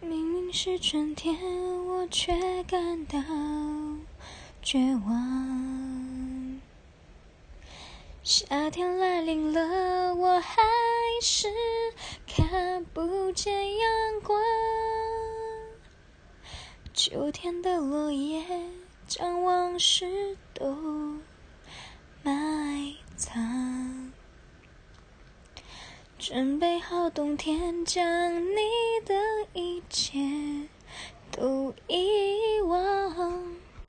明明是春天，我却感到绝望。夏天来临了，我还是看不见阳光。秋天的落叶将往事都埋藏，准备好冬天，将你的切